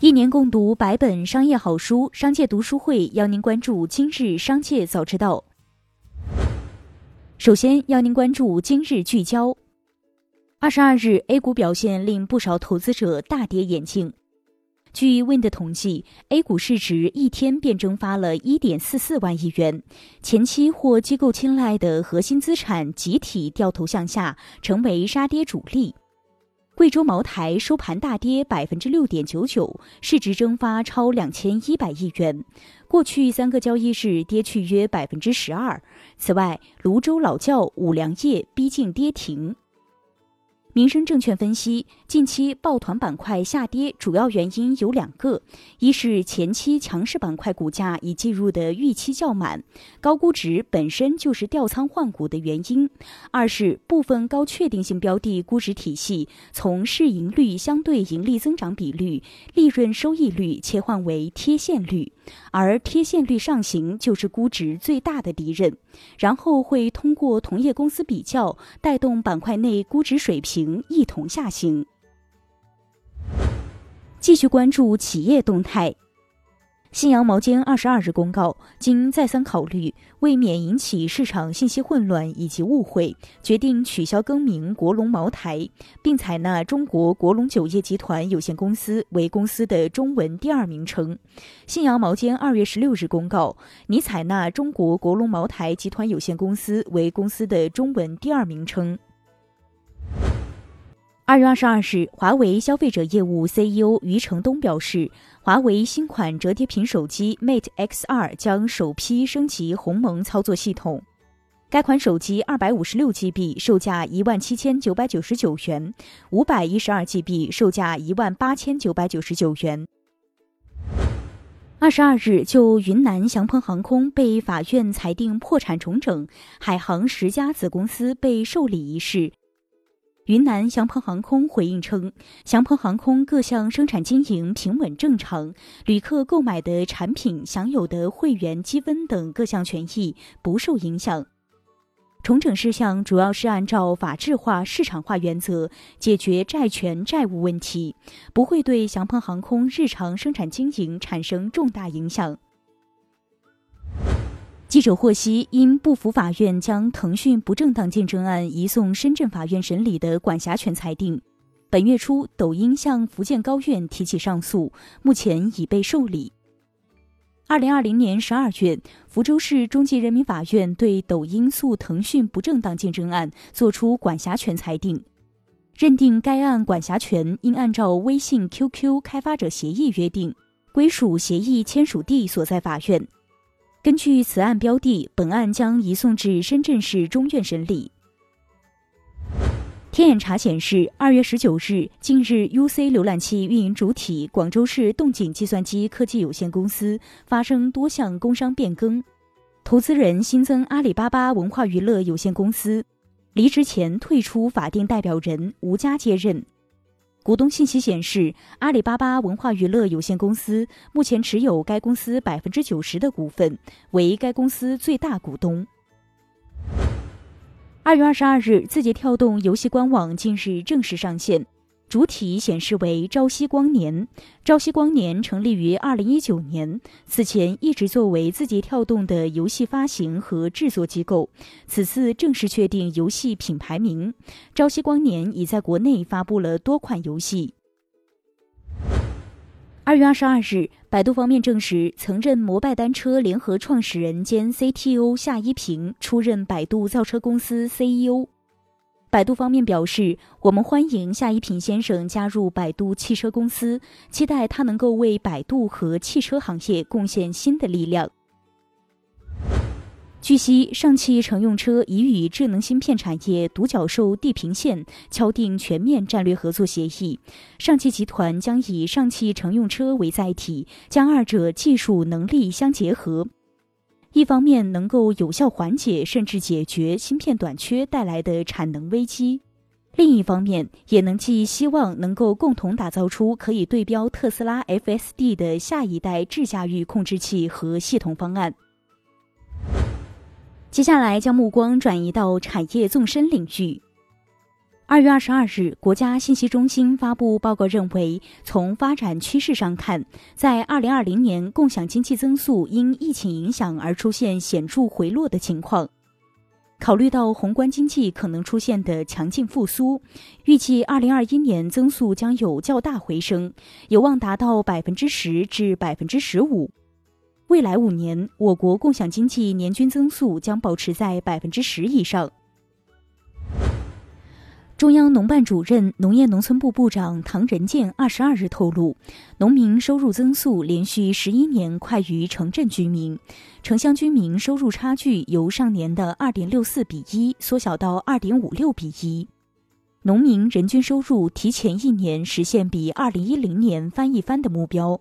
一年共读百本商业好书，商界读书会邀您关注今日商界早知道。首先要您关注今日聚焦。二十二日，A 股表现令不少投资者大跌眼镜。据 Wind 统计，A 股市值一天便蒸发了一点四四万亿元，前期获机构青睐的核心资产集体掉头向下，成为杀跌主力。贵州茅台收盘大跌百分之六点九九，市值蒸发超两千一百亿元，过去三个交易日跌去约百分之十二。此外，泸州老窖、五粮液逼近跌停。民生证券分析，近期抱团板块下跌主要原因有两个：一是前期强势板块股价已计入的预期较满，高估值本身就是调仓换股的原因；二是部分高确定性标的估值体系从市盈率相对盈利增长比率、利润收益率切换为贴现率，而贴现率上行就是估值最大的敌人，然后会通过同业公司比较带动板块内估值水平。一同下行。继续关注企业动态。信阳毛尖二十二日公告，经再三考虑，为免引起市场信息混乱以及误会，决定取消更名国龙茅台，并采纳中国国龙酒业集团有限公司为公司的中文第二名称。信阳毛尖二月十六日公告，拟采纳中国国龙茅台集团有限公司为公司的中文第二名称。二月二十二日，华为消费者业务 CEO 余承东表示，华为新款折叠屏手机 Mate X2 将首批升级鸿蒙操作系统。该款手机二百五十六 GB 售价一万七千九百九十九元，五百一十二 GB 售价一万八千九百九十九元。二十二日，就云南祥鹏航空被法院裁定破产重整，海航十家子公司被受理一事。云南祥鹏航空回应称，祥鹏航空各项生产经营平稳正常，旅客购买的产品、享有的会员积分等各项权益不受影响。重整事项主要是按照法治化、市场化原则解决债权债务问题，不会对祥鹏航空日常生产经营产生重大影响。记者获悉，因不服法院将腾讯不正当竞争案移送深圳法院审理的管辖权裁定，本月初抖音向福建高院提起上诉，目前已被受理。二零二零年十二月，福州市中级人民法院对抖音诉腾讯不正当竞争案作出管辖权裁定，认定该案管辖权应按照微信 QQ 开发者协议约定，归属协议签署地所在法院。根据此案标的，本案将移送至深圳市中院审理。天眼查显示，二月十九日，近日 UC 浏览器运营主体广州市动景计算机科技有限公司发生多项工商变更，投资人新增阿里巴巴文化娱乐有限公司，离职前退出法定代表人吴佳接任。股东信息显示，阿里巴巴文化娱乐有限公司目前持有该公司百分之九十的股份，为该公司最大股东。二月二十二日，字节跳动游戏官网近日正式上线。主体显示为朝夕光年。朝夕光年成立于二零一九年，此前一直作为字节跳动的游戏发行和制作机构。此次正式确定游戏品牌名，朝夕光年已在国内发布了多款游戏。二月二十二日，百度方面证实，曾任摩拜单车联合创始人兼 CTO 夏一平出任百度造车公司 CEO。百度方面表示，我们欢迎夏一平先生加入百度汽车公司，期待他能够为百度和汽车行业贡献新的力量。据悉，上汽乘用车已与智能芯片产业独角兽地平线敲定全面战略合作协议，上汽集团将以上汽乘用车为载体，将二者技术能力相结合。一方面能够有效缓解甚至解决芯片短缺带来的产能危机，另一方面也能寄希望能够共同打造出可以对标特斯拉 FSD 的下一代智驾域控制器和系统方案。接下来将目光转移到产业纵深领域。二月二十二日，国家信息中心发布报告认为，从发展趋势上看，在二零二零年，共享经济增速因疫情影响而出现显著回落的情况。考虑到宏观经济可能出现的强劲复苏，预计二零二一年增速将有较大回升，有望达到百分之十至百分之十五。未来五年，我国共享经济年均增速将保持在百分之十以上。中央农办主任、农业农村部部长唐仁健二十二日透露，农民收入增速连续十一年快于城镇居民，城乡居民收入差距由上年的二点六四比一缩小到二点五六比一，农民人均收入提前一年实现比二零一零年翻一番的目标。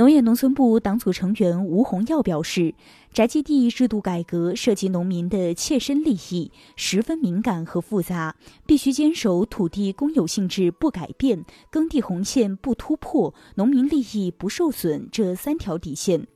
农业农村部党组成员吴洪耀表示，宅基地制度改革涉及农民的切身利益，十分敏感和复杂，必须坚守土地公有性质不改变、耕地红线不突破、农民利益不受损这三条底线。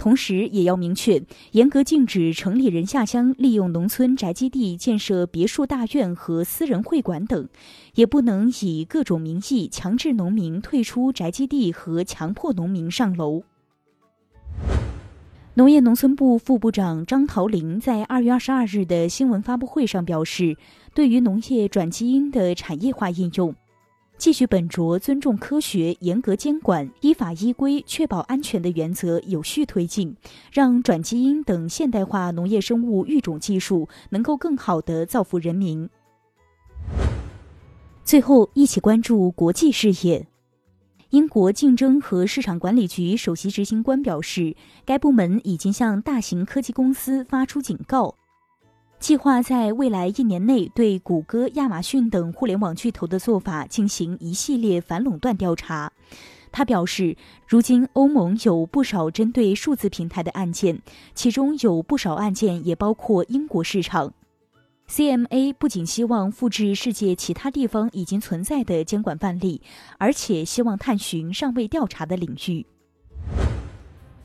同时，也要明确严格禁止城里人下乡利用农村宅基地建设别墅大院和私人会馆等，也不能以各种名义强制农民退出宅基地和强迫农民上楼。农业农村部副部长张桃林在二月二十二日的新闻发布会上表示，对于农业转基因的产业化应用。继续本着尊重科学、严格监管、依法依规确保安全的原则，有序推进，让转基因等现代化农业生物育种技术能够更好地造福人民。最后，一起关注国际事业。英国竞争和市场管理局首席执行官表示，该部门已经向大型科技公司发出警告。计划在未来一年内对谷歌、亚马逊等互联网巨头的做法进行一系列反垄断调查。他表示，如今欧盟有不少针对数字平台的案件，其中有不少案件也包括英国市场。CMA 不仅希望复制世界其他地方已经存在的监管范例，而且希望探寻尚未调查的领域。